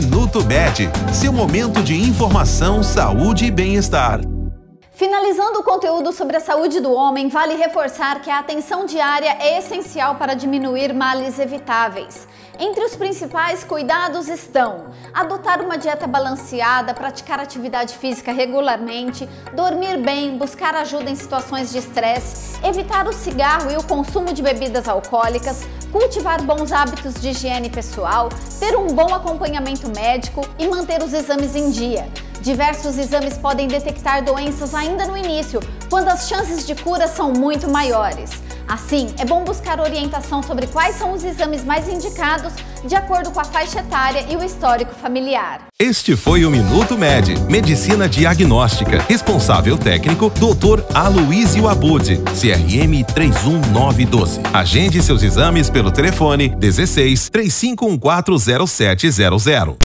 Minuto Med, seu momento de informação, saúde e bem-estar. Finalizando o conteúdo sobre a saúde do homem, vale reforçar que a atenção diária é essencial para diminuir males evitáveis. Entre os principais cuidados estão adotar uma dieta balanceada, praticar atividade física regularmente, dormir bem, buscar ajuda em situações de estresse, evitar o cigarro e o consumo de bebidas alcoólicas, cultivar bons hábitos de higiene pessoal, ter um bom acompanhamento médico e manter os exames em dia. Diversos exames podem detectar doenças ainda no início, quando as chances de cura são muito maiores. Assim, é bom buscar orientação sobre quais são os exames mais indicados de acordo com a faixa etária e o histórico familiar. Este foi o Minuto Med, Medicina Diagnóstica. Responsável técnico, Dr. Aloysio Abud, CRM 31912. Agende seus exames pelo telefone 16 35140700.